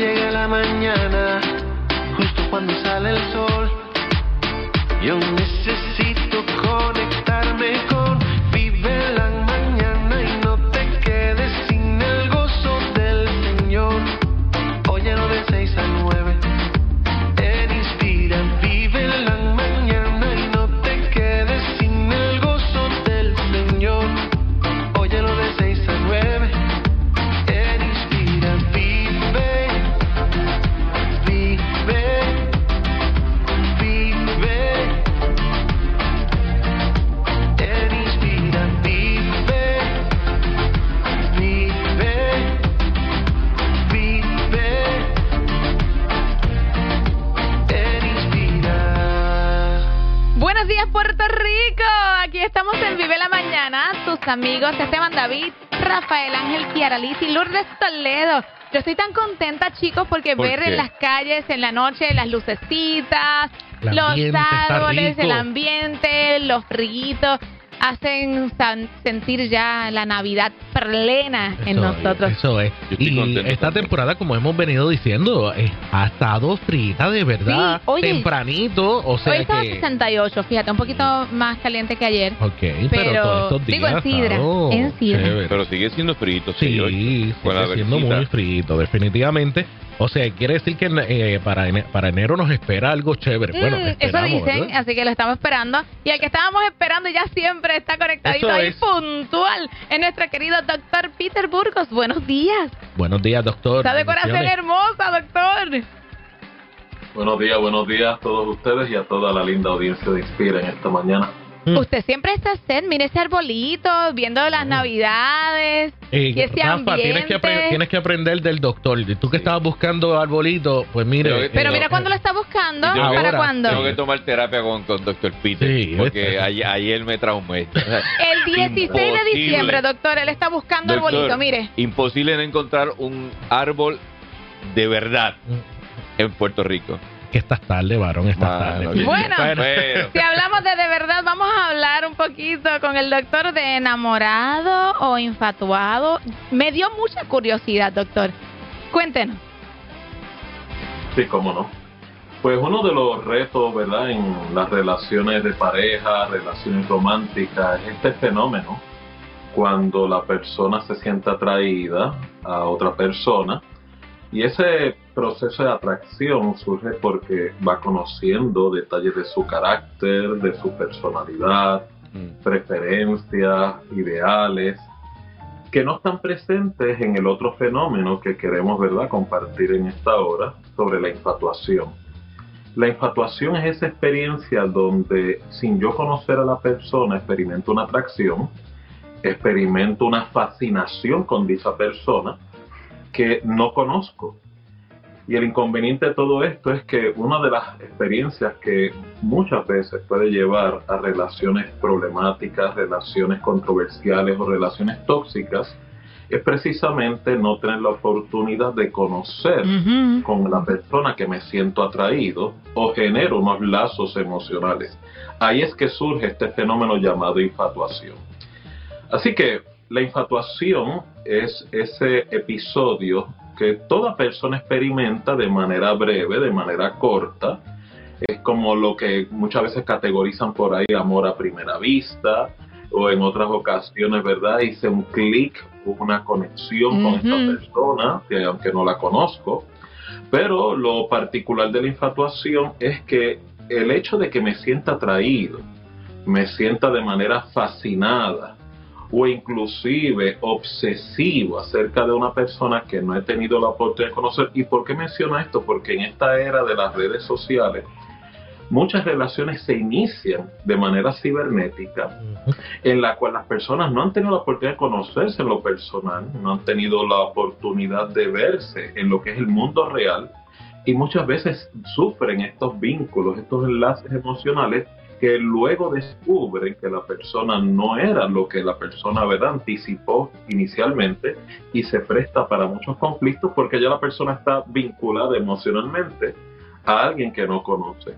llega la mañana, justo cuando sale el sol. Yo necesito conectarme con amigos Esteban David, Rafael Ángel Kiaralis y Lourdes Toledo. Yo estoy tan contenta, chicos, porque ¿Por ver qué? en las calles, en la noche, las lucecitas, El los árboles, el ambiente, los frillitos, hacen sentir ya la Navidad plena en Eso nosotros. es, Eso es. Y esta temporada, como hemos venido diciendo, eh, ha estado frita de verdad. Sí, oye. Tempranito, o sea Hoy estaba que... 68, fíjate, un poquito más caliente que ayer. Ok, pero, Pero, todos estos días digo, en sidra, estado en sidra. Pero sigue siendo frito, Sí, señor. Sigue siendo muy frito, definitivamente. O sea, quiere decir que eh, para, ene- para enero nos espera algo chévere. Bueno, Mm, eso dicen, ¿verdad? así que lo estamos esperando. Y el que estábamos esperando ya siempre está conectadito Eso ahí, es. puntual, es nuestro querido doctor Peter Burgos. Buenos días. Buenos días, doctor. Está de corazón hermosa, doctor. Buenos días, buenos días a todos ustedes y a toda la linda audiencia de Inspira en esta mañana. Mm. Usted siempre está sed, mire ese arbolito, viendo las navidades. Eh, y ese Rafa, tienes que, tienes que aprender del doctor. Tú que estabas buscando arbolito, pues mire. Pero- Pero eh, mira cuándo lo está buscando, ¿para cuándo? Tengo que tomar terapia con, con Dr. Peter. Sí, porque este. ayer, ayer me traumé. El 16 de diciembre, doctor, él está buscando Doctor, arbolito, mire. Imposible no encontrar un árbol de verdad Mm. en Puerto Rico. Que estás tarde, varón, estás tarde. Bueno. Bueno. Si hablamos de de verdad, vamos poquito con el doctor de enamorado o infatuado. Me dio mucha curiosidad, doctor. Cuéntenos. Sí, cómo no. Pues uno de los retos, ¿verdad?, en las relaciones de pareja, relaciones románticas, es este fenómeno cuando la persona se siente atraída a otra persona y ese proceso de atracción surge porque va conociendo detalles de su carácter, de su personalidad, Mm. preferencias, ideales, que no están presentes en el otro fenómeno que queremos ¿verdad? compartir en esta hora sobre la infatuación. La infatuación es esa experiencia donde sin yo conocer a la persona experimento una atracción, experimento una fascinación con dicha persona que no conozco. Y el inconveniente de todo esto es que una de las experiencias que muchas veces puede llevar a relaciones problemáticas, relaciones controversiales o relaciones tóxicas es precisamente no tener la oportunidad de conocer con la persona que me siento atraído o genero unos lazos emocionales. Ahí es que surge este fenómeno llamado infatuación. Así que la infatuación es ese episodio que toda persona experimenta de manera breve, de manera corta. Es como lo que muchas veces categorizan por ahí amor a primera vista o en otras ocasiones, ¿verdad? Hice un clic, una conexión con esta persona, que aunque no la conozco. Pero lo particular de la infatuación es que el hecho de que me sienta atraído, me sienta de manera fascinada o inclusive obsesivo acerca de una persona que no he tenido la oportunidad de conocer. ¿Y por qué menciono esto? Porque en esta era de las redes sociales, muchas relaciones se inician de manera cibernética en la cual las personas no han tenido la oportunidad de conocerse en lo personal, no han tenido la oportunidad de verse en lo que es el mundo real y muchas veces sufren estos vínculos, estos enlaces emocionales que luego descubren que la persona no era lo que la persona ¿verdad? anticipó inicialmente y se presta para muchos conflictos porque ya la persona está vinculada emocionalmente a alguien que no conoce.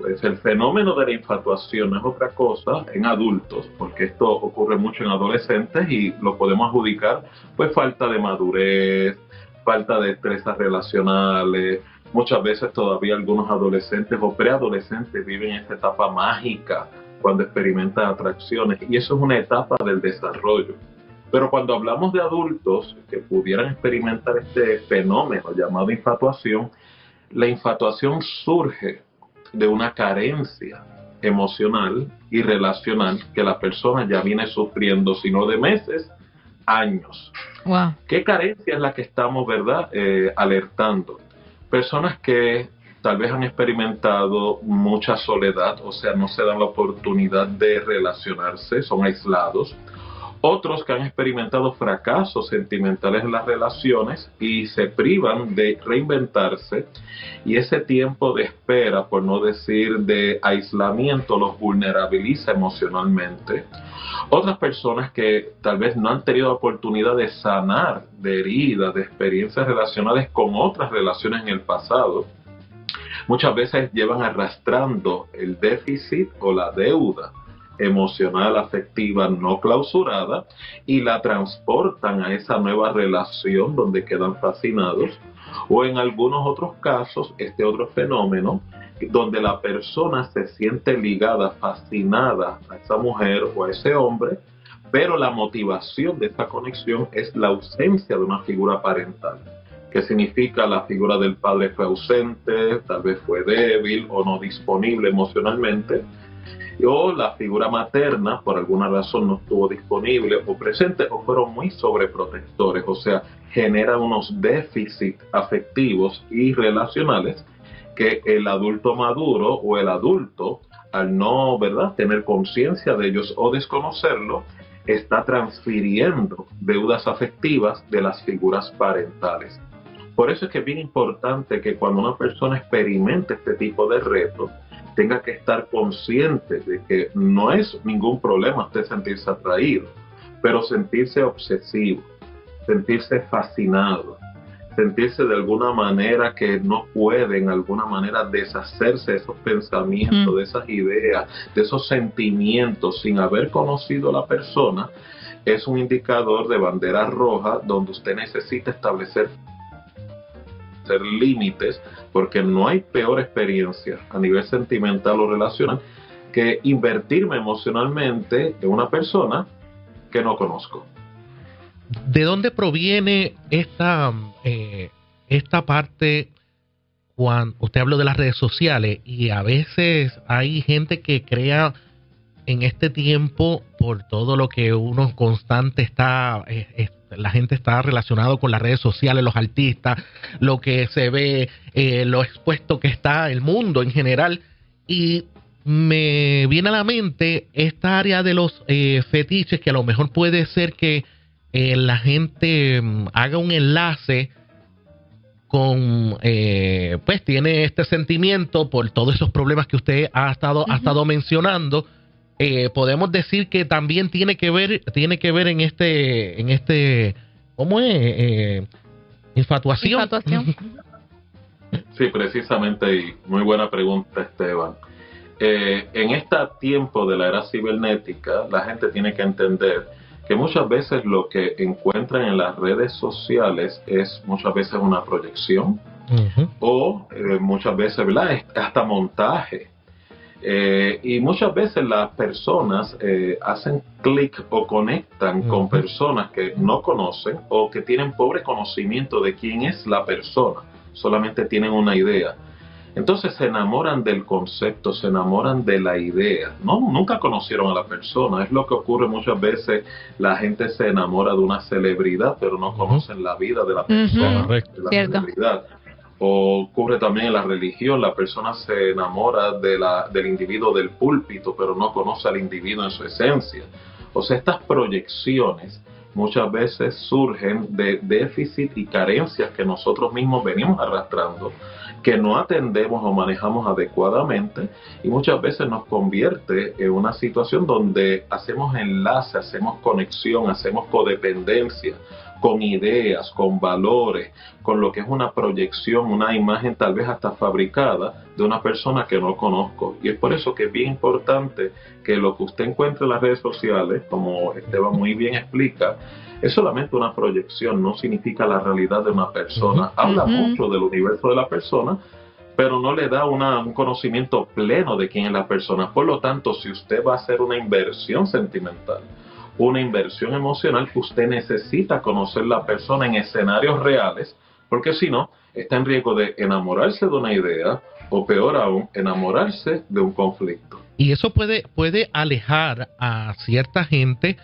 Pues el fenómeno de la infatuación es otra cosa en adultos, porque esto ocurre mucho en adolescentes y lo podemos adjudicar, pues falta de madurez, falta de destrezas relacionales. Muchas veces todavía algunos adolescentes o preadolescentes viven esta etapa mágica cuando experimentan atracciones y eso es una etapa del desarrollo. Pero cuando hablamos de adultos que pudieran experimentar este fenómeno llamado infatuación, la infatuación surge de una carencia emocional y relacional que la persona ya viene sufriendo, sino de meses, años. Wow. ¿Qué carencia es la que estamos, verdad, eh, alertando? Personas que tal vez han experimentado mucha soledad, o sea, no se dan la oportunidad de relacionarse, son aislados. Otros que han experimentado fracasos sentimentales en las relaciones y se privan de reinventarse y ese tiempo de espera, por no decir de aislamiento, los vulnerabiliza emocionalmente. Otras personas que tal vez no han tenido oportunidad de sanar de heridas, de experiencias relacionales con otras relaciones en el pasado, muchas veces llevan arrastrando el déficit o la deuda emocional afectiva no clausurada y la transportan a esa nueva relación donde quedan fascinados. O en algunos otros casos este otro fenómeno donde la persona se siente ligada, fascinada a esa mujer o a ese hombre, pero la motivación de esta conexión es la ausencia de una figura parental que significa la figura del padre fue ausente, tal vez fue débil o no disponible emocionalmente, o la figura materna por alguna razón no estuvo disponible o presente o fueron muy sobreprotectores, o sea, genera unos déficits afectivos y relacionales que el adulto maduro o el adulto, al no ¿verdad? tener conciencia de ellos o desconocerlo, está transfiriendo deudas afectivas de las figuras parentales. Por eso es que es bien importante que cuando una persona experimente este tipo de retos, tenga que estar consciente de que no es ningún problema usted sentirse atraído, pero sentirse obsesivo, sentirse fascinado, sentirse de alguna manera que no puede en alguna manera deshacerse de esos pensamientos, Mm. de esas ideas, de esos sentimientos sin haber conocido a la persona, es un indicador de bandera roja donde usted necesita establecer límites porque no hay peor experiencia a nivel sentimental o relacional que invertirme emocionalmente en una persona que no conozco. ¿De dónde proviene esta, eh, esta parte cuando usted habló de las redes sociales y a veces hay gente que crea en este tiempo por todo lo que uno constante está, eh, la gente está relacionado con las redes sociales, los artistas, lo que se ve, eh, lo expuesto que está el mundo en general. Y me viene a la mente esta área de los eh, fetiches que a lo mejor puede ser que eh, la gente mm, haga un enlace con eh, pues tiene este sentimiento por todos esos problemas que usted ha estado ha estado mencionando eh, podemos decir que también tiene que ver tiene que ver en este en este cómo es Eh, infatuación, Infatuación. Sí, precisamente, y muy buena pregunta, Esteban. Eh, en este tiempo de la era cibernética, la gente tiene que entender que muchas veces lo que encuentran en las redes sociales es muchas veces una proyección o eh, muchas veces, ¿verdad? Es hasta montaje. Eh, y muchas veces las personas eh, hacen clic o conectan con personas que no conocen o que tienen pobre conocimiento de quién es la persona, solamente tienen una idea. Entonces se enamoran del concepto, se enamoran de la idea. No, nunca conocieron a la persona. Es lo que ocurre muchas veces. La gente se enamora de una celebridad, pero no conocen la vida de la persona, de la Cierto. celebridad. Ocurre también en la religión, la persona se enamora de la, del individuo del púlpito, pero no conoce al individuo en su esencia. O sea, estas proyecciones muchas veces surgen de déficit y carencias que nosotros mismos venimos arrastrando, que no atendemos o manejamos adecuadamente y muchas veces nos convierte en una situación donde hacemos enlace, hacemos conexión, hacemos codependencia con ideas, con valores, con lo que es una proyección, una imagen tal vez hasta fabricada de una persona que no conozco. Y es por eso que es bien importante que lo que usted encuentre en las redes sociales, como Esteban muy bien explica, es solamente una proyección, no significa la realidad de una persona. Habla mucho del universo de la persona, pero no le da un conocimiento pleno de quién es la persona. Por lo tanto, si usted va a hacer una inversión sentimental, una inversión emocional, usted necesita conocer la persona en escenarios reales, porque si no, está en riesgo de enamorarse de una idea o peor aún, enamorarse de un conflicto. Y eso puede, puede alejar a cierta gente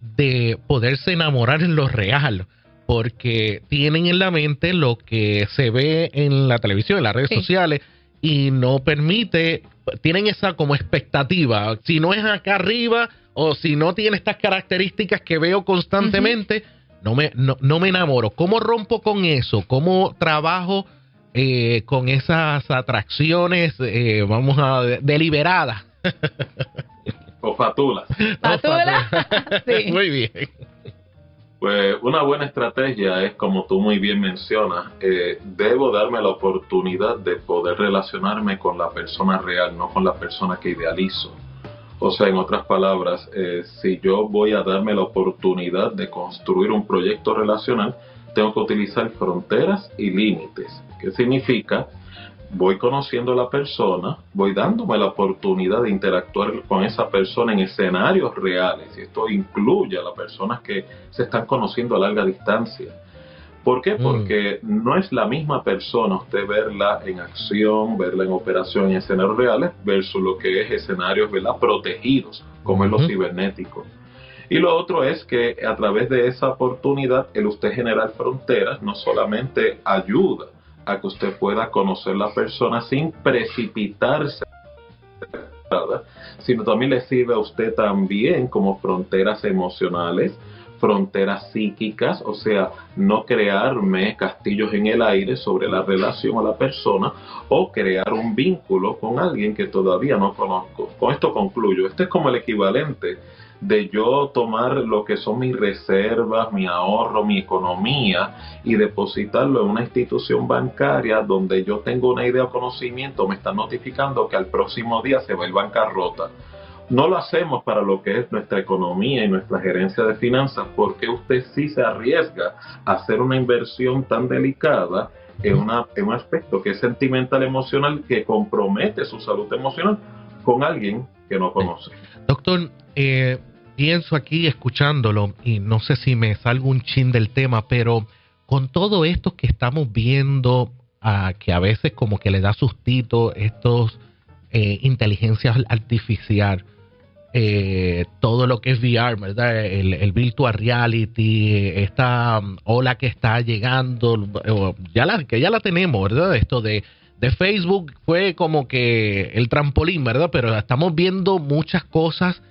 de poderse enamorar en lo real, porque tienen en la mente lo que se ve en la televisión, en las redes sociales, y no permite, tienen esa como expectativa, si no es acá arriba o si no tiene estas características que veo constantemente, no, me, no, me enamoro. ¿Cómo rompo con eso? ¿Cómo trabajo eh, con esas atracciones, eh, vamos a, deliberadas? O fatulas. ¿Fatulas? sí. Muy bien. Pues una buena estrategia es, como tú muy bien mencionas, eh, debo darme la oportunidad de poder relacionarme con la persona real, no con la persona que idealizo. O sea, en otras palabras, eh, si yo voy a darme la oportunidad de construir un proyecto relacional, tengo que utilizar fronteras y límites. ¿Qué significa? Voy conociendo a la persona, voy dándome la oportunidad de interactuar con esa persona en escenarios reales. Y esto incluye a las personas que se están conociendo a larga distancia. ¿Por qué? Mm. Porque no es la misma persona usted verla en acción, verla en operación en escenarios reales, versus lo que es escenarios ¿verdad? protegidos, como es lo cibernético. Y lo otro es que a través de esa oportunidad, el usted generar fronteras no solamente ayuda a que usted pueda conocer la persona sin precipitarse, sino también le sirve a usted también como fronteras emocionales, fronteras psíquicas, o sea, no crearme castillos en el aire sobre la relación a la persona o crear un vínculo con alguien que todavía no conozco. Con esto concluyo. Este es como el equivalente de yo tomar lo que son mis reservas, mi ahorro, mi economía y depositarlo en una institución bancaria donde yo tengo una idea o conocimiento, me están notificando que al próximo día se va el bancarrota. No lo hacemos para lo que es nuestra economía y nuestra gerencia de finanzas porque usted sí se arriesga a hacer una inversión tan delicada en, una, en un aspecto que es sentimental emocional que compromete su salud emocional con alguien que no conoce. Doctor, eh, pienso aquí escuchándolo y no sé si me salgo un chin del tema, pero con todo esto que estamos viendo, que a veces como que le da sustito estos eh, inteligencias artificial, eh, todo lo que es VR, ¿verdad? El, virtual reality, esta um, ola que está llegando, ya la, que ya la tenemos, ¿verdad? Esto de, de Facebook fue como que el trampolín, ¿verdad? Pero estamos viendo muchas cosas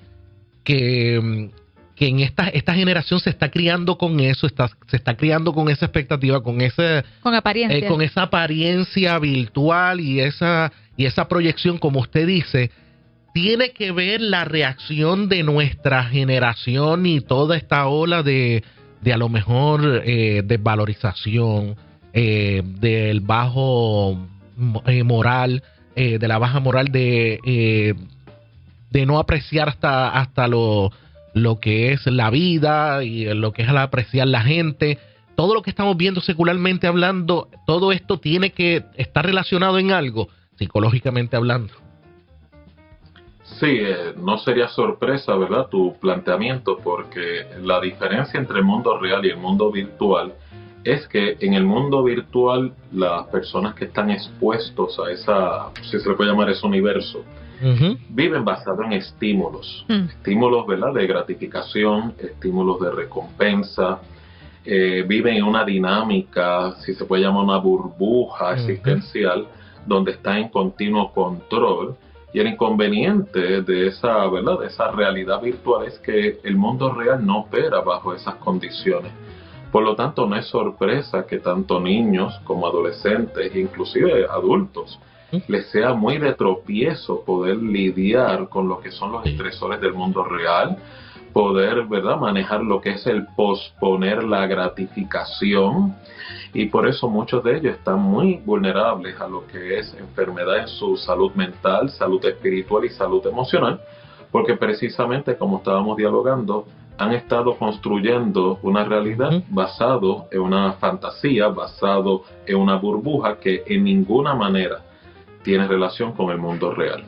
que, que en esta, esta generación se está criando con eso, está, se está criando con esa expectativa, con ese con, apariencia. Eh, con esa apariencia virtual y esa, y esa proyección, como usted dice, tiene que ver la reacción de nuestra generación y toda esta ola de, de a lo mejor eh, desvalorización, eh, del bajo eh, moral, de la baja moral de de no apreciar hasta, hasta lo, lo que es la vida y lo que es apreciar la gente. Todo lo que estamos viendo secularmente hablando, todo esto tiene que estar relacionado en algo, psicológicamente hablando. Sí, eh, no sería sorpresa, ¿verdad? Tu planteamiento, porque la diferencia entre el mundo real y el mundo virtual es que en el mundo virtual las personas que están expuestos a esa, si se le puede llamar ese universo, viven basado en estímulos, mm. estímulos ¿verdad? de gratificación, estímulos de recompensa, eh, viven en una dinámica, si se puede llamar una burbuja existencial, donde está en continuo control. Y el inconveniente de esa, ¿verdad? de esa realidad virtual es que el mundo real no opera bajo esas condiciones. Por lo tanto, no es sorpresa que tanto niños como adolescentes, inclusive adultos, les sea muy de tropiezo poder lidiar con lo que son los estresores del mundo real, poder, ¿verdad?, manejar lo que es el posponer la gratificación. Y por eso muchos de ellos están muy vulnerables a lo que es enfermedad en su salud mental, salud espiritual y salud emocional, porque precisamente como estábamos dialogando, han estado construyendo una realidad basado en una fantasía, basado en una burbuja que en ninguna manera tiene relación con el mundo real.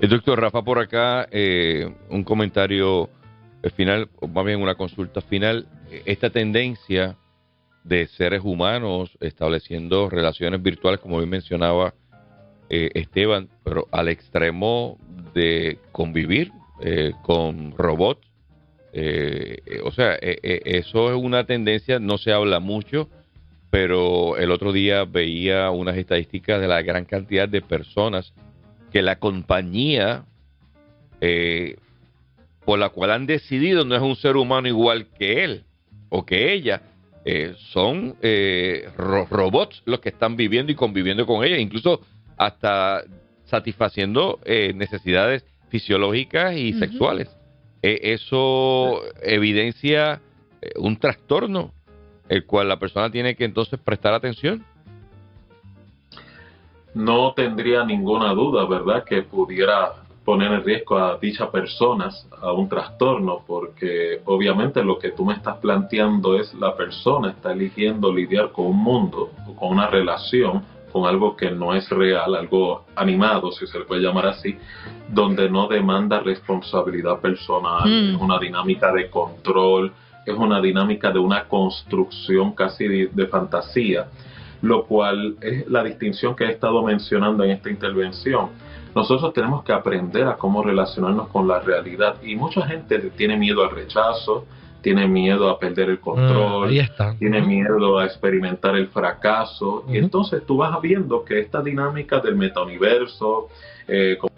El doctor Rafa por acá, eh, un comentario final, o más bien una consulta final. Esta tendencia de seres humanos estableciendo relaciones virtuales, como bien mencionaba eh, Esteban, pero al extremo de convivir eh, con robots. Eh, o sea, eso es una tendencia, no se habla mucho, pero el otro día veía unas estadísticas de la gran cantidad de personas que la compañía por la cual han decidido no es un ser humano igual que él o que ella, eh, son eh, robots los que están viviendo y conviviendo con ella, incluso hasta satisfaciendo eh, necesidades fisiológicas y sexuales. Eso evidencia un trastorno, el cual la persona tiene que entonces prestar atención. No tendría ninguna duda, ¿verdad?, que pudiera poner en riesgo a dichas personas a un trastorno, porque obviamente lo que tú me estás planteando es la persona está eligiendo lidiar con un mundo o con una relación, con algo que no es real, algo animado, si se le puede llamar así, donde no demanda responsabilidad personal, mm. es una dinámica de control, es una dinámica de una construcción casi de fantasía, lo cual es la distinción que he estado mencionando en esta intervención nosotros tenemos que aprender a cómo relacionarnos con la realidad y mucha gente tiene miedo al rechazo, tiene miedo a perder el control, mm, tiene miedo a experimentar el fracaso. Y entonces tú vas viendo que esta dinámica del metauniverso, eh, con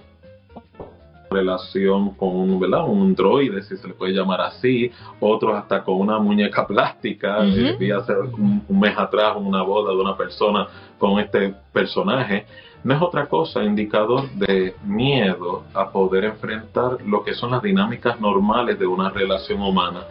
relación con un, ¿verdad? un droide, si se le puede llamar así, otros hasta con una muñeca plástica. Eh, vi hace un, un, mes atrás una boda de una persona con este personaje no es otra cosa indicador de miedo a poder enfrentar lo que son las dinámicas normales de una relación humana.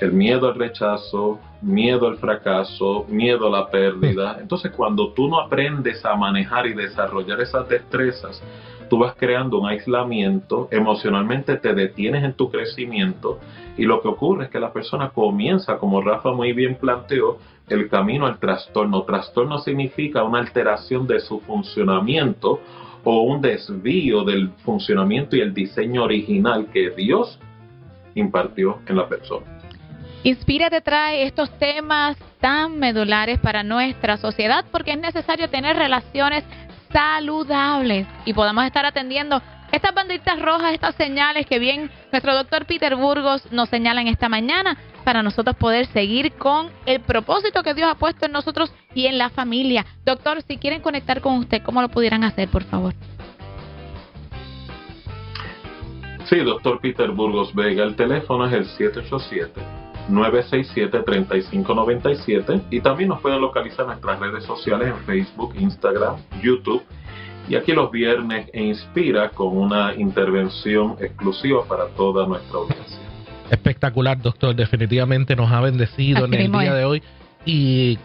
El miedo al rechazo, miedo al fracaso, miedo a la pérdida. Entonces cuando tú no aprendes a manejar y desarrollar esas destrezas, tú vas creando un aislamiento, emocionalmente te detienes en tu crecimiento y lo que ocurre es que la persona comienza, como Rafa muy bien planteó, el camino al trastorno. Trastorno significa una alteración de su funcionamiento o un desvío del funcionamiento y el diseño original que Dios impartió en la persona. Inspira te trae estos temas tan medulares para nuestra sociedad porque es necesario tener relaciones saludables y podamos estar atendiendo estas banditas rojas, estas señales que bien nuestro doctor Peter Burgos nos señala en esta mañana para nosotros poder seguir con el propósito que Dios ha puesto en nosotros y en la familia. Doctor, si quieren conectar con usted, ¿cómo lo pudieran hacer, por favor? Sí, doctor Peter Burgos Vega, el teléfono es el 787-967-3597 y también nos pueden localizar en nuestras redes sociales en Facebook, Instagram, YouTube y aquí los viernes e Inspira con una intervención exclusiva para toda nuestra audiencia. Espectacular, doctor. Definitivamente nos ha bendecido en el día de hoy. Y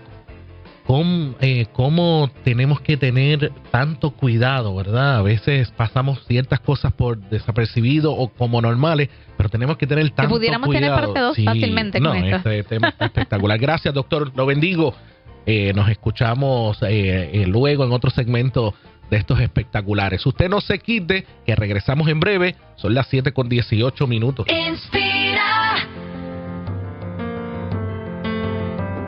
cómo, eh, cómo tenemos que tener tanto cuidado, ¿verdad? A veces pasamos ciertas cosas por desapercibido o como normales, pero tenemos que tener tanto que pudiéramos tener parte 2 fácilmente no, Este tema está espectacular. Gracias, doctor. Lo bendigo. Eh, nos escuchamos eh, luego en otro segmento de estos espectaculares. Usted no se quite, que regresamos en breve. Son las 7 con 18 minutos.